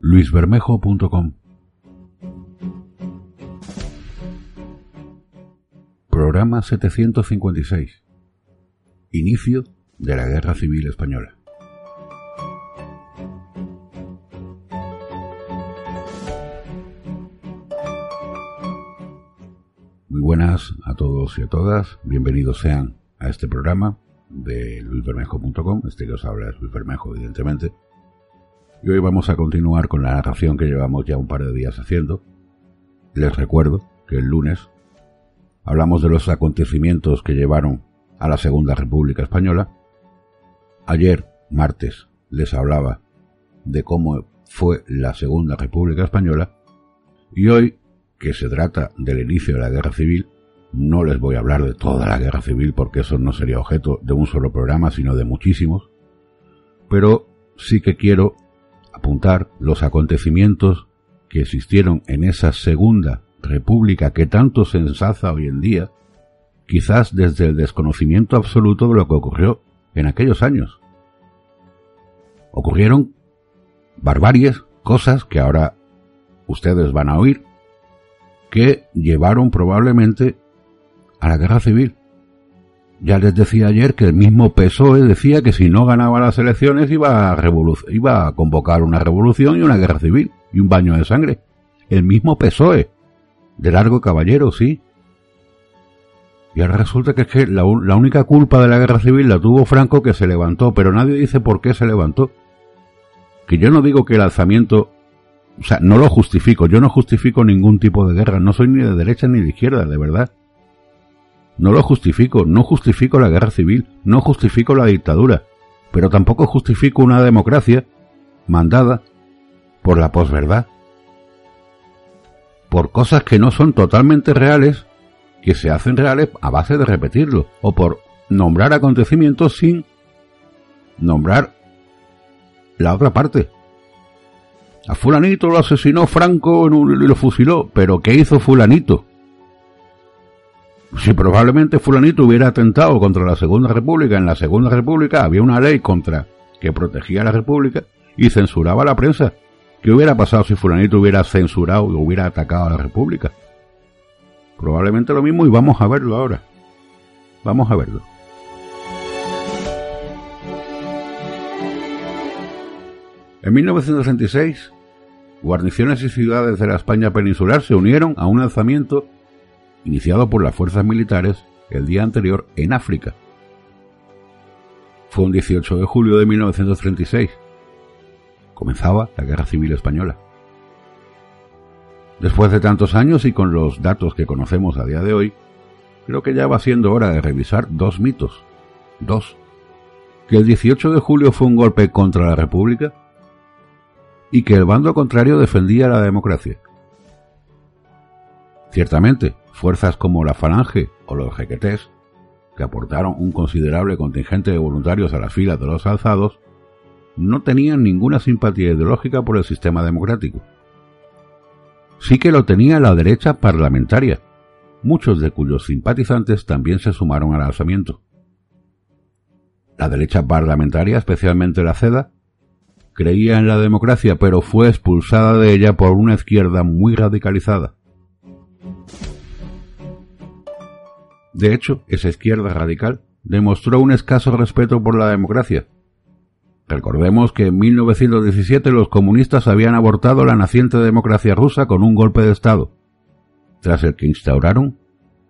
luisbermejo.com Programa 756 Inicio de la Guerra Civil Española. Muy buenas a todos y a todas, bienvenidos sean a este programa de luisbermejo.com. Este que os habla es Luis Bermejo, evidentemente. Y hoy vamos a continuar con la narración que llevamos ya un par de días haciendo. Les recuerdo que el lunes hablamos de los acontecimientos que llevaron a la Segunda República Española. Ayer, martes, les hablaba de cómo fue la Segunda República Española. Y hoy, que se trata del inicio de la Guerra Civil, no les voy a hablar de toda la guerra civil porque eso no sería objeto de un solo programa, sino de muchísimos. Pero sí que quiero apuntar los acontecimientos que existieron en esa segunda república que tanto se ensalza hoy en día, quizás desde el desconocimiento absoluto de lo que ocurrió en aquellos años. Ocurrieron barbaries, cosas que ahora ustedes van a oír, que llevaron probablemente a la guerra civil. Ya les decía ayer que el mismo PSOE decía que si no ganaba las elecciones iba a, iba a convocar una revolución y una guerra civil y un baño de sangre. El mismo PSOE. De largo caballero, sí. Y ahora resulta que es que la, la única culpa de la guerra civil la tuvo Franco que se levantó, pero nadie dice por qué se levantó. Que yo no digo que el alzamiento o sea, no lo justifico, yo no justifico ningún tipo de guerra, no soy ni de derecha ni de izquierda, de verdad. No lo justifico, no justifico la guerra civil, no justifico la dictadura, pero tampoco justifico una democracia mandada por la posverdad. Por cosas que no son totalmente reales, que se hacen reales a base de repetirlo, o por nombrar acontecimientos sin nombrar la otra parte. A fulanito lo asesinó Franco y lo fusiló, pero ¿qué hizo fulanito? Si probablemente fulanito hubiera atentado contra la Segunda República, en la Segunda República había una ley contra que protegía a la República y censuraba a la prensa. ¿Qué hubiera pasado si fulanito hubiera censurado y hubiera atacado a la República? Probablemente lo mismo y vamos a verlo ahora. Vamos a verlo. En 1936, guarniciones y ciudades de la España peninsular se unieron a un alzamiento iniciado por las fuerzas militares el día anterior en África. Fue un 18 de julio de 1936. Comenzaba la Guerra Civil Española. Después de tantos años y con los datos que conocemos a día de hoy, creo que ya va siendo hora de revisar dos mitos. Dos. Que el 18 de julio fue un golpe contra la República y que el bando contrario defendía la democracia. Ciertamente, fuerzas como la Falange o los Jequetés, que aportaron un considerable contingente de voluntarios a las filas de los alzados, no tenían ninguna simpatía ideológica por el sistema democrático. Sí que lo tenía la derecha parlamentaria, muchos de cuyos simpatizantes también se sumaron al alzamiento. La derecha parlamentaria, especialmente la CEDA, creía en la democracia, pero fue expulsada de ella por una izquierda muy radicalizada. De hecho, esa izquierda radical demostró un escaso respeto por la democracia. Recordemos que en 1917 los comunistas habían abortado la naciente democracia rusa con un golpe de Estado, tras el que instauraron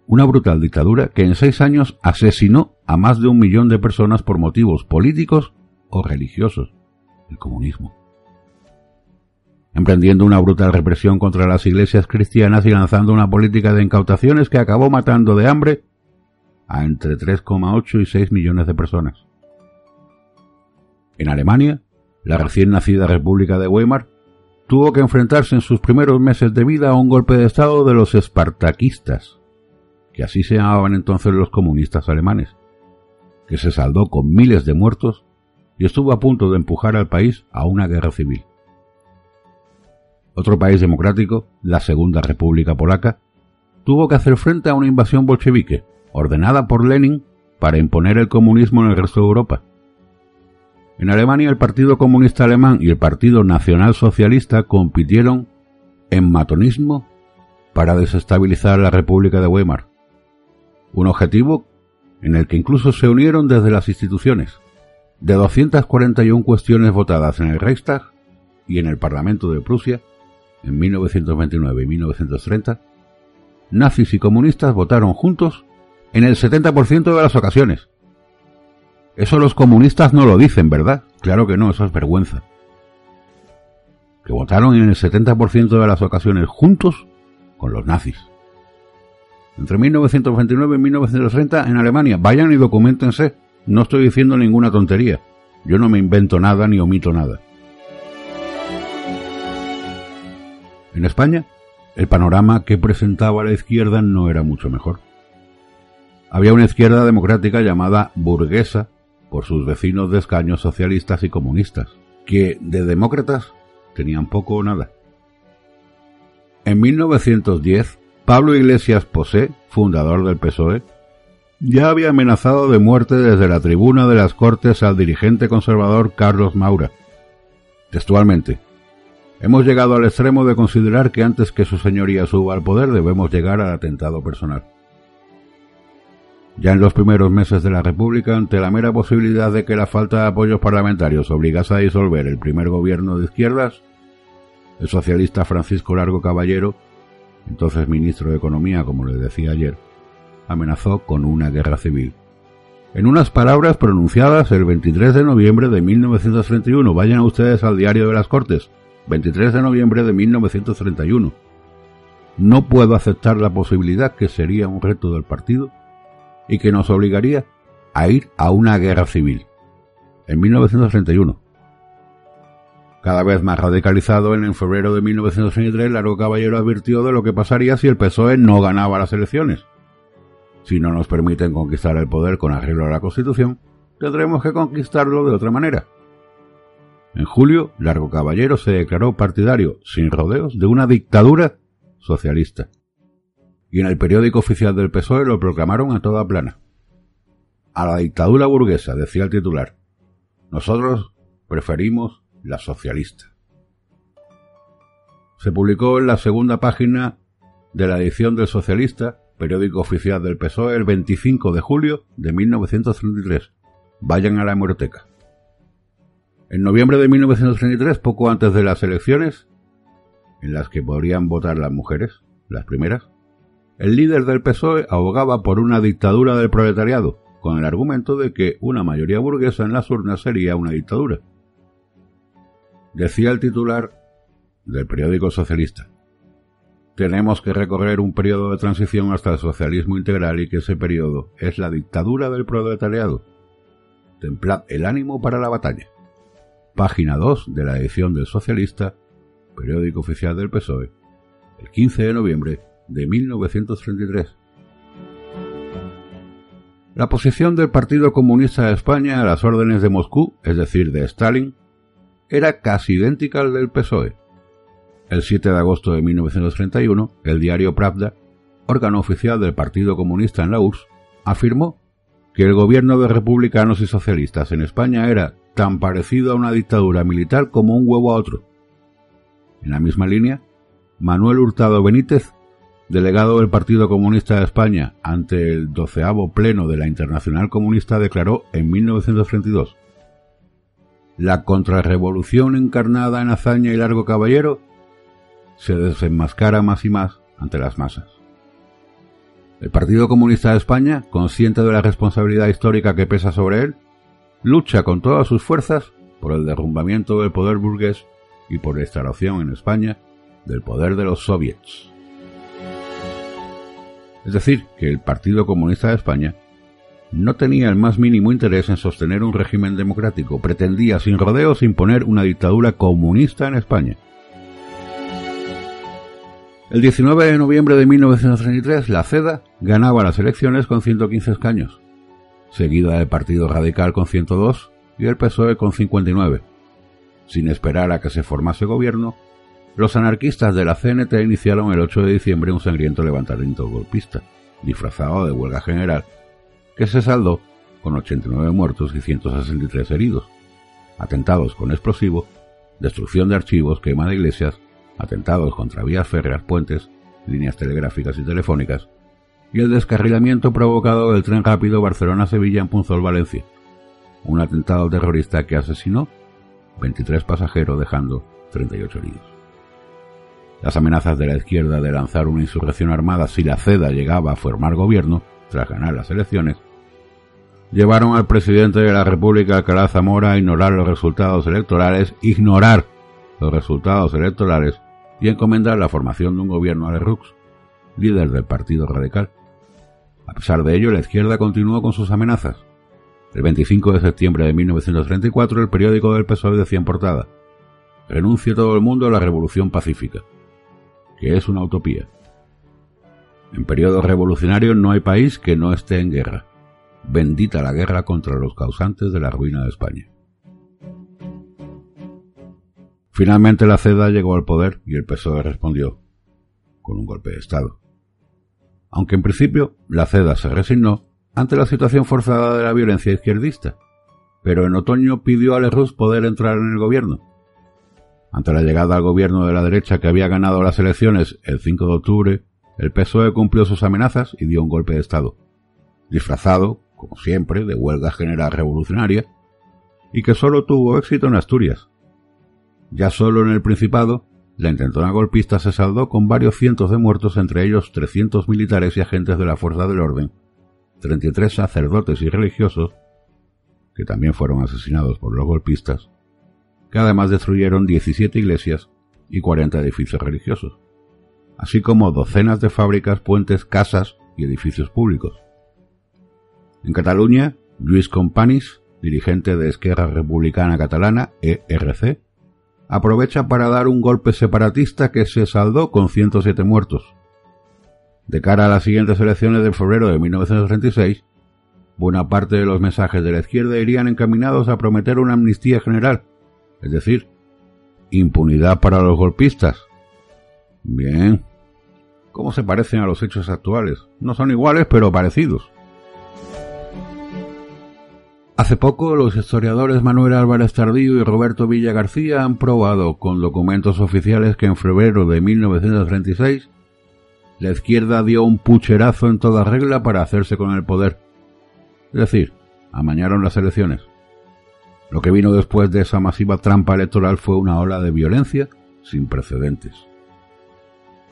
una brutal dictadura que en seis años asesinó a más de un millón de personas por motivos políticos o religiosos, el comunismo. Emprendiendo una brutal represión contra las iglesias cristianas y lanzando una política de incautaciones que acabó matando de hambre a entre 3,8 y 6 millones de personas. En Alemania, la recién nacida República de Weimar tuvo que enfrentarse en sus primeros meses de vida a un golpe de Estado de los espartaquistas, que así se llamaban entonces los comunistas alemanes, que se saldó con miles de muertos y estuvo a punto de empujar al país a una guerra civil. Otro país democrático, la Segunda República Polaca, tuvo que hacer frente a una invasión bolchevique, ordenada por Lenin para imponer el comunismo en el resto de Europa. En Alemania el Partido Comunista Alemán y el Partido Nacional Socialista compitieron en matonismo para desestabilizar la República de Weimar. Un objetivo en el que incluso se unieron desde las instituciones. De 241 cuestiones votadas en el Reichstag y en el Parlamento de Prusia en 1929 y 1930, nazis y comunistas votaron juntos en el 70% de las ocasiones. Eso los comunistas no lo dicen, ¿verdad? Claro que no, eso es vergüenza. Que votaron en el 70% de las ocasiones juntos con los nazis. Entre 1929 y 1930 en Alemania. Vayan y documentense. No estoy diciendo ninguna tontería. Yo no me invento nada ni omito nada. En España, el panorama que presentaba la izquierda no era mucho mejor. Había una izquierda democrática llamada burguesa por sus vecinos de escaños socialistas y comunistas, que de demócratas tenían poco o nada. En 1910, Pablo Iglesias Posé, fundador del PSOE, ya había amenazado de muerte desde la tribuna de las Cortes al dirigente conservador Carlos Maura. Textualmente, hemos llegado al extremo de considerar que antes que su señoría suba al poder debemos llegar al atentado personal. Ya en los primeros meses de la República, ante la mera posibilidad de que la falta de apoyos parlamentarios obligase a disolver el primer gobierno de izquierdas, el socialista Francisco Largo Caballero entonces ministro de Economía, como les decía ayer, amenazó con una guerra civil. En unas palabras pronunciadas el 23 de noviembre de 1931, vayan ustedes al diario de las Cortes, 23 de noviembre de 1931. No puedo aceptar la posibilidad que sería un reto del partido y que nos obligaría a ir a una guerra civil. En 1931. Cada vez más radicalizado, en febrero de 1963, Largo Caballero advirtió de lo que pasaría si el PSOE no ganaba las elecciones. Si no nos permiten conquistar el poder con arreglo a la Constitución, tendremos que conquistarlo de otra manera. En julio, Largo Caballero se declaró partidario, sin rodeos, de una dictadura socialista. Y en el periódico oficial del PSOE lo proclamaron a toda plana. A la dictadura burguesa, decía el titular. Nosotros preferimos la socialista. Se publicó en la segunda página de la edición del Socialista, periódico oficial del PSOE, el 25 de julio de 1933. Vayan a la hemeroteca. En noviembre de 1933, poco antes de las elecciones, en las que podrían votar las mujeres, las primeras, el líder del PSOE abogaba por una dictadura del proletariado, con el argumento de que una mayoría burguesa en las urnas sería una dictadura. Decía el titular del periódico socialista. Tenemos que recorrer un periodo de transición hasta el socialismo integral y que ese periodo es la dictadura del proletariado. Templad el ánimo para la batalla. Página 2 de la edición del Socialista, periódico oficial del PSOE, el 15 de noviembre de 1933. La posición del Partido Comunista de España a las órdenes de Moscú, es decir, de Stalin, era casi idéntica al del PSOE. El 7 de agosto de 1931, el diario Pravda, órgano oficial del Partido Comunista en la URSS, afirmó que el gobierno de republicanos y socialistas en España era tan parecido a una dictadura militar como un huevo a otro. En la misma línea, Manuel Hurtado Benítez, delegado del Partido Comunista de España ante el doceavo pleno de la Internacional Comunista, declaró en 1932 la contrarrevolución encarnada en hazaña y largo caballero se desenmascara más y más ante las masas. El Partido Comunista de España, consciente de la responsabilidad histórica que pesa sobre él, lucha con todas sus fuerzas por el derrumbamiento del poder burgués y por la instalación en España del poder de los soviets. Es decir, que el Partido Comunista de España no tenía el más mínimo interés en sostener un régimen democrático, pretendía sin rodeos imponer una dictadura comunista en España. El 19 de noviembre de 1933, la CEDA ganaba las elecciones con 115 escaños, seguida del Partido Radical con 102 y el PSOE con 59. Sin esperar a que se formase gobierno, los anarquistas de la CNT iniciaron el 8 de diciembre un sangriento levantamiento golpista, disfrazado de huelga general, que se saldó con 89 muertos y 163 heridos, atentados con explosivo, destrucción de archivos, quema de iglesias, atentados contra vías férreas, puentes, líneas telegráficas y telefónicas, y el descarrilamiento provocado del tren rápido Barcelona-Sevilla en Punzol, Valencia. Un atentado terrorista que asesinó 23 pasajeros dejando 38 heridos. Las amenazas de la izquierda de lanzar una insurrección armada si la CEDA llegaba a formar gobierno tras ganar las elecciones, llevaron al presidente de la República, Alcalá Zamora, a ignorar los resultados electorales, ignorar los resultados electorales y encomendar la formación de un gobierno a Lerroux, líder del Partido Radical. A pesar de ello, la izquierda continuó con sus amenazas. El 25 de septiembre de 1934, el periódico del PSOE decía en portada: Renuncie todo el mundo a la revolución pacífica, que es una utopía. En periodos revolucionarios no hay país que no esté en guerra. Bendita la guerra contra los causantes de la ruina de España. Finalmente la CEDA llegó al poder y el PSOE respondió con un golpe de Estado. Aunque en principio la CEDA se resignó ante la situación forzada de la violencia izquierdista, pero en otoño pidió a Lerroux poder entrar en el gobierno. Ante la llegada al gobierno de la derecha que había ganado las elecciones el 5 de octubre, el PSOE cumplió sus amenazas y dio un golpe de Estado, disfrazado, como siempre, de huelga general revolucionaria, y que solo tuvo éxito en Asturias, ya solo en el Principado, la intentona golpista se saldó con varios cientos de muertos, entre ellos 300 militares y agentes de la Fuerza del Orden, 33 sacerdotes y religiosos, que también fueron asesinados por los golpistas, además destruyeron 17 iglesias y 40 edificios religiosos, así como docenas de fábricas, puentes, casas y edificios públicos. En Cataluña, Luis Companys, dirigente de Esquerra Republicana Catalana, ERC, aprovecha para dar un golpe separatista que se saldó con 107 muertos. De cara a las siguientes elecciones de febrero de 1936, buena parte de los mensajes de la izquierda irían encaminados a prometer una amnistía general, es decir, impunidad para los golpistas. Bien. ¿Cómo se parecen a los hechos actuales? No son iguales, pero parecidos. Hace poco, los historiadores Manuel Álvarez Tardío y Roberto Villa García han probado con documentos oficiales que en febrero de 1936 la izquierda dio un pucherazo en toda regla para hacerse con el poder. Es decir, amañaron las elecciones. Lo que vino después de esa masiva trampa electoral fue una ola de violencia sin precedentes.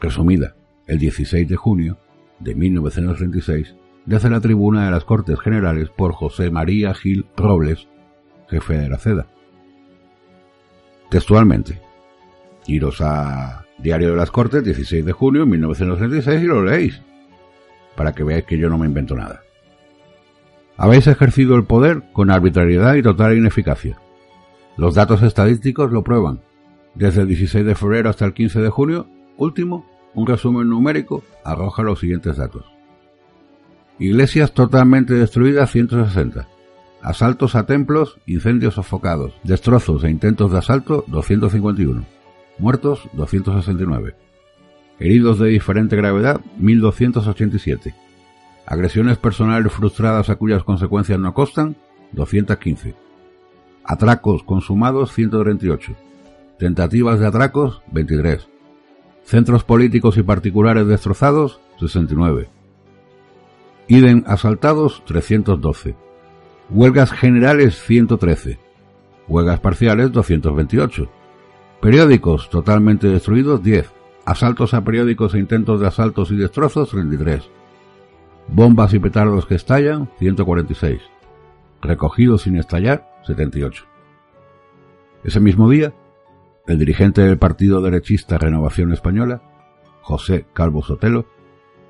Resumida, el 16 de junio de 1936, desde la tribuna de las Cortes Generales por José María Gil Robles, jefe de la CEDA. Textualmente, iros a Diario de las Cortes, 16 de junio de 1936 y lo leéis, para que veáis que yo no me invento nada. Habéis ejercido el poder con arbitrariedad y total ineficacia. Los datos estadísticos lo prueban. Desde el 16 de febrero hasta el 15 de junio, último, un resumen numérico arroja los siguientes datos. Iglesias totalmente destruidas 160. Asaltos a templos, incendios sofocados, destrozos e intentos de asalto 251. Muertos 269. Heridos de diferente gravedad 1287. Agresiones personales frustradas a cuyas consecuencias no costan 215. Atracos consumados 138. Tentativas de atracos 23. Centros políticos y particulares destrozados 69 Idem asaltados 312. Huelgas generales 113. Huelgas parciales 228. Periódicos totalmente destruidos 10. Asaltos a periódicos e intentos de asaltos y destrozos 33. Bombas y petardos que estallan 146. Recogidos sin estallar 78. Ese mismo día, el dirigente del partido derechista Renovación Española, José Calvo Sotelo,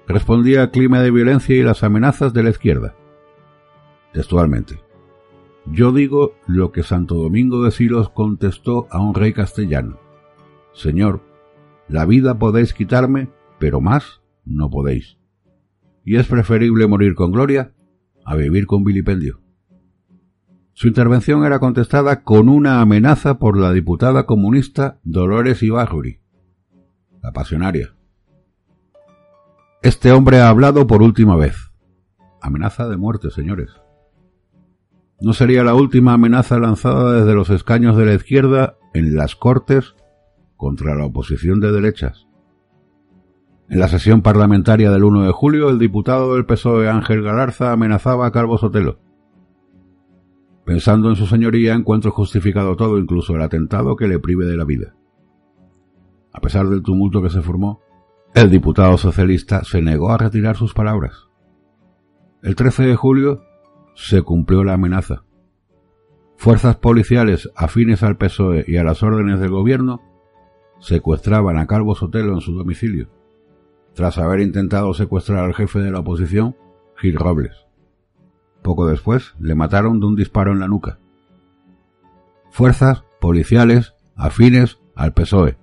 respondía al clima de violencia y las amenazas de la izquierda. textualmente. Yo digo lo que Santo Domingo de Silos contestó a un rey castellano. Señor, la vida podéis quitarme, pero más no podéis. Y es preferible morir con gloria a vivir con vilipendio. Su intervención era contestada con una amenaza por la diputada comunista Dolores Ibarruri, la pasionaria. Este hombre ha hablado por última vez. Amenaza de muerte, señores. No sería la última amenaza lanzada desde los escaños de la izquierda en las Cortes contra la oposición de derechas. En la sesión parlamentaria del 1 de julio, el diputado del PSOE Ángel Galarza amenazaba a Calvo Sotelo. Pensando en su señoría, encuentro justificado todo, incluso el atentado que le prive de la vida. A pesar del tumulto que se formó, el diputado socialista se negó a retirar sus palabras. El 13 de julio se cumplió la amenaza. Fuerzas policiales afines al PSOE y a las órdenes del gobierno secuestraban a Calvo Sotelo en su domicilio, tras haber intentado secuestrar al jefe de la oposición, Gil Robles. Poco después le mataron de un disparo en la nuca. Fuerzas policiales afines al PSOE.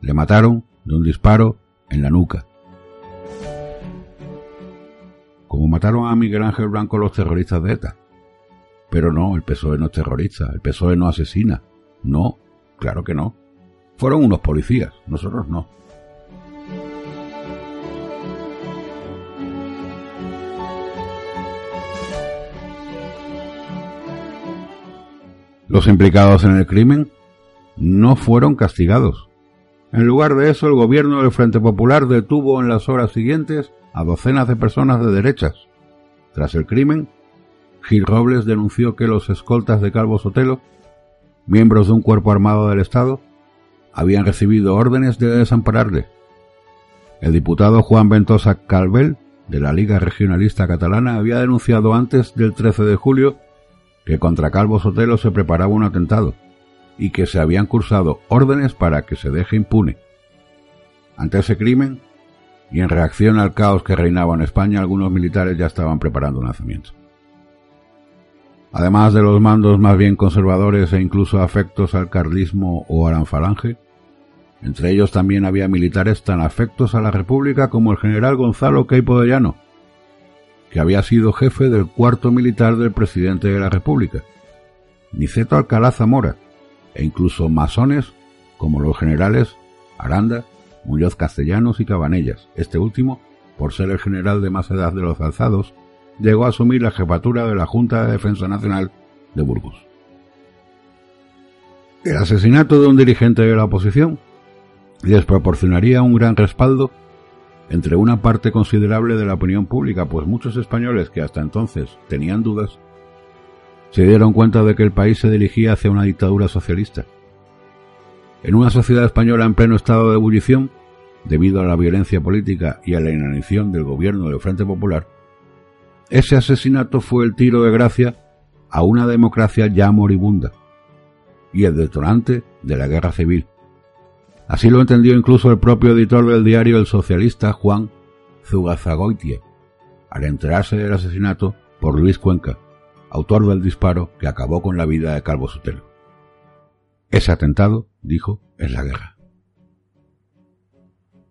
Le mataron de un disparo en la nuca. Como mataron a Miguel Ángel Blanco los terroristas de ETA. Pero no, el PSOE no es terrorista, el PSOE no asesina. No, claro que no. Fueron unos policías, nosotros no. Los implicados en el crimen no fueron castigados. En lugar de eso, el gobierno del Frente Popular detuvo en las horas siguientes a docenas de personas de derechas. Tras el crimen, Gil Robles denunció que los escoltas de Calvo Sotelo, miembros de un cuerpo armado del Estado, habían recibido órdenes de desampararle. El diputado Juan Ventosa Calvel, de la Liga Regionalista Catalana, había denunciado antes del 13 de julio que contra Calvo Sotelo se preparaba un atentado y que se habían cursado órdenes para que se deje impune. Ante ese crimen, y en reacción al caos que reinaba en España, algunos militares ya estaban preparando un lanzamiento. Además de los mandos más bien conservadores e incluso afectos al carlismo o a la falange, entre ellos también había militares tan afectos a la República como el general Gonzalo Queipo de Llano, que había sido jefe del cuarto militar del presidente de la República, Niceto Alcalá Zamora, e incluso masones como los generales Aranda, Muñoz Castellanos y Cabanellas. Este último, por ser el general de más edad de los alzados, llegó a asumir la jefatura de la Junta de Defensa Nacional de Burgos. El asesinato de un dirigente de la oposición les proporcionaría un gran respaldo entre una parte considerable de la opinión pública, pues muchos españoles que hasta entonces tenían dudas, se dieron cuenta de que el país se dirigía hacia una dictadura socialista. En una sociedad española en pleno estado de ebullición, debido a la violencia política y a la inanición del gobierno del Frente Popular, ese asesinato fue el tiro de gracia a una democracia ya moribunda y el detonante de la guerra civil, Así lo entendió incluso el propio editor del diario El Socialista, Juan Zugazagoitie, al enterarse del asesinato por Luis Cuenca, autor del disparo que acabó con la vida de Calvo Sotelo. Ese atentado, dijo, es la guerra.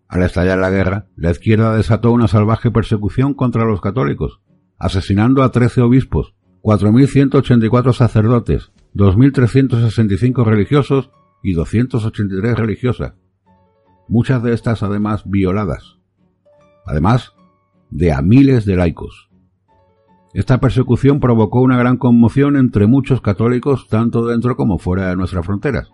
Al estallar la guerra, la izquierda desató una salvaje persecución contra los católicos, asesinando a 13 obispos, 4.184 sacerdotes, 2.365 religiosos y 283 religiosas, muchas de estas además violadas, además de a miles de laicos. Esta persecución provocó una gran conmoción entre muchos católicos tanto dentro como fuera de nuestras fronteras.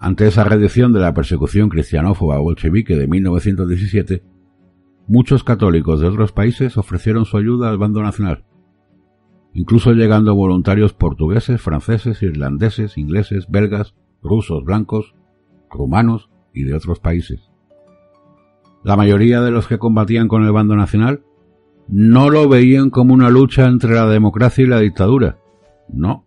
Ante esa reducción de la persecución cristianófoba bolchevique de 1917, muchos católicos de otros países ofrecieron su ayuda al bando nacional, incluso llegando voluntarios portugueses, franceses, irlandeses, ingleses, belgas, rusos blancos, rumanos y de otros países. La mayoría de los que combatían con el bando nacional no lo veían como una lucha entre la democracia y la dictadura, no,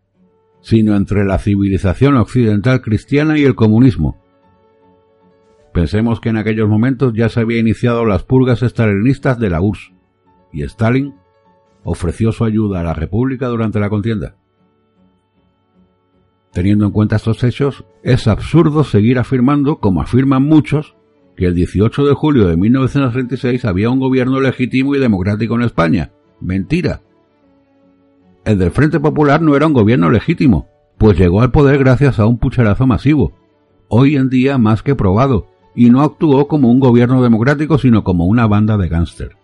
sino entre la civilización occidental cristiana y el comunismo. Pensemos que en aquellos momentos ya se había iniciado las purgas estalinistas de la URSS, y Stalin ofreció su ayuda a la República durante la contienda. Teniendo en cuenta estos hechos, es absurdo seguir afirmando, como afirman muchos, que el 18 de julio de 1936 había un gobierno legítimo y democrático en España. Mentira. El del Frente Popular no era un gobierno legítimo, pues llegó al poder gracias a un pucherazo masivo, hoy en día más que probado, y no actuó como un gobierno democrático, sino como una banda de gángster,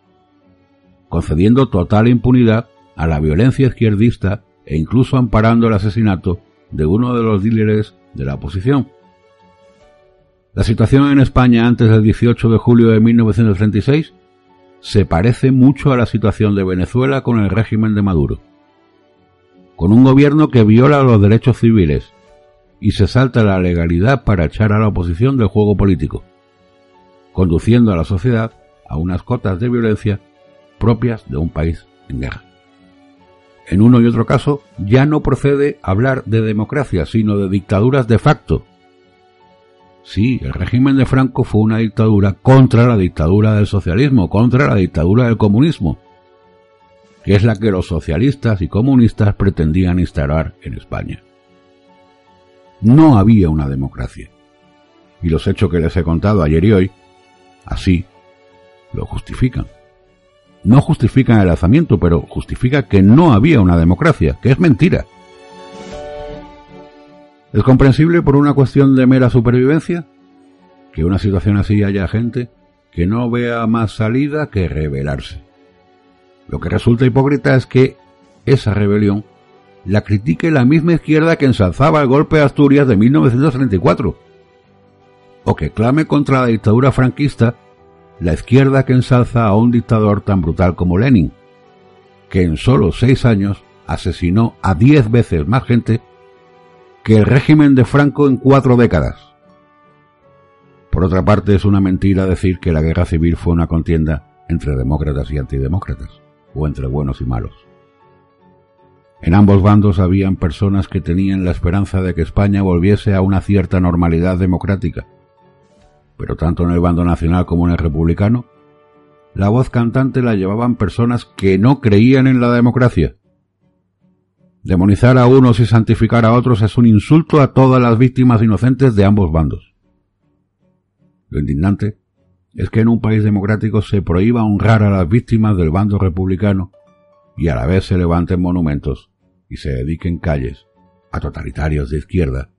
concediendo total impunidad a la violencia izquierdista e incluso amparando el asesinato de uno de los líderes de la oposición. La situación en España antes del 18 de julio de 1936 se parece mucho a la situación de Venezuela con el régimen de Maduro, con un gobierno que viola los derechos civiles y se salta la legalidad para echar a la oposición del juego político, conduciendo a la sociedad a unas cotas de violencia propias de un país en guerra. En uno y otro caso, ya no procede hablar de democracia, sino de dictaduras de facto. Sí, el régimen de Franco fue una dictadura contra la dictadura del socialismo, contra la dictadura del comunismo, que es la que los socialistas y comunistas pretendían instalar en España. No había una democracia. Y los hechos que les he contado ayer y hoy, así, lo justifican. No justifican el alzamiento, pero justifica que no había una democracia, que es mentira. ¿Es comprensible por una cuestión de mera supervivencia? Que una situación así haya gente que no vea más salida que rebelarse. Lo que resulta hipócrita es que esa rebelión la critique la misma izquierda que ensalzaba el golpe de Asturias de 1934, o que clame contra la dictadura franquista la izquierda que ensalza a un dictador tan brutal como Lenin, que en solo seis años asesinó a diez veces más gente que el régimen de Franco en cuatro décadas. Por otra parte, es una mentira decir que la guerra civil fue una contienda entre demócratas y antidemócratas, o entre buenos y malos. En ambos bandos habían personas que tenían la esperanza de que España volviese a una cierta normalidad democrática. Pero tanto en el bando nacional como en el republicano, la voz cantante la llevaban personas que no creían en la democracia. Demonizar a unos y santificar a otros es un insulto a todas las víctimas inocentes de ambos bandos. Lo indignante es que en un país democrático se prohíba honrar a las víctimas del bando republicano y a la vez se levanten monumentos y se dediquen calles a totalitarios de izquierda,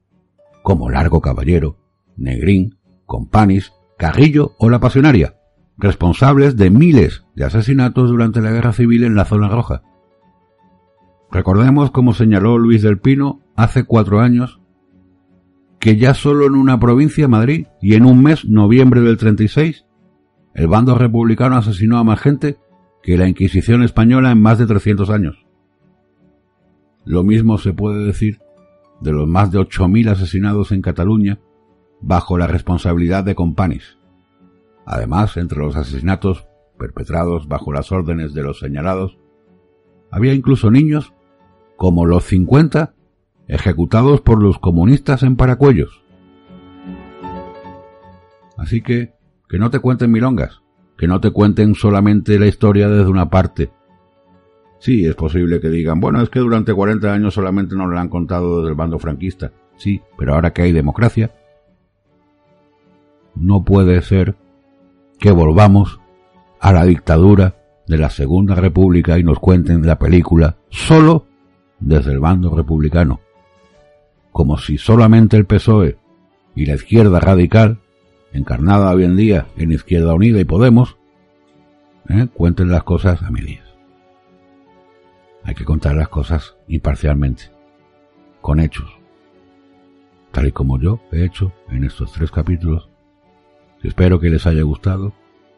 como Largo Caballero, Negrín, Companis, Carrillo o La Pasionaria, responsables de miles de asesinatos durante la Guerra Civil en la Zona Roja. Recordemos, como señaló Luis del Pino hace cuatro años, que ya solo en una provincia, Madrid, y en un mes, noviembre del 36, el bando republicano asesinó a más gente que la Inquisición española en más de 300 años. Lo mismo se puede decir de los más de 8.000 asesinados en Cataluña bajo la responsabilidad de Companis. Además, entre los asesinatos perpetrados bajo las órdenes de los señalados, había incluso niños, como los 50, ejecutados por los comunistas en Paracuellos. Así que, que no te cuenten milongas, que no te cuenten solamente la historia desde una parte, Sí, es posible que digan, bueno, es que durante 40 años solamente nos lo han contado del bando franquista. Sí, pero ahora que hay democracia, no puede ser que volvamos a la dictadura de la Segunda República y nos cuenten la película solo desde el bando republicano. Como si solamente el PSOE y la izquierda radical, encarnada hoy en día en Izquierda Unida y Podemos, ¿eh? cuenten las cosas a medias. Hay que contar las cosas imparcialmente, con hechos, tal y como yo he hecho en estos tres capítulos. Espero que les haya gustado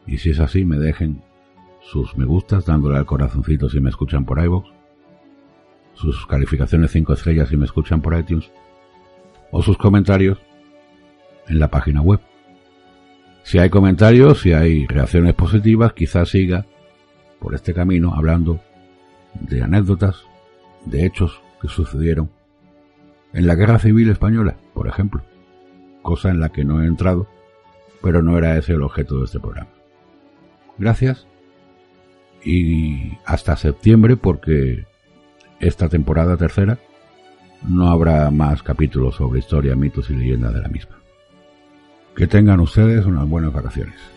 y si es así me dejen sus me gustas dándole al corazoncito si me escuchan por iVoox, sus calificaciones 5 estrellas si me escuchan por iTunes o sus comentarios en la página web. Si hay comentarios, si hay reacciones positivas, quizás siga por este camino hablando de anécdotas, de hechos que sucedieron en la Guerra Civil Española, por ejemplo, cosa en la que no he entrado, pero no era ese el objeto de este programa. Gracias y hasta septiembre porque esta temporada tercera no habrá más capítulos sobre historia, mitos y leyendas de la misma. Que tengan ustedes unas buenas vacaciones.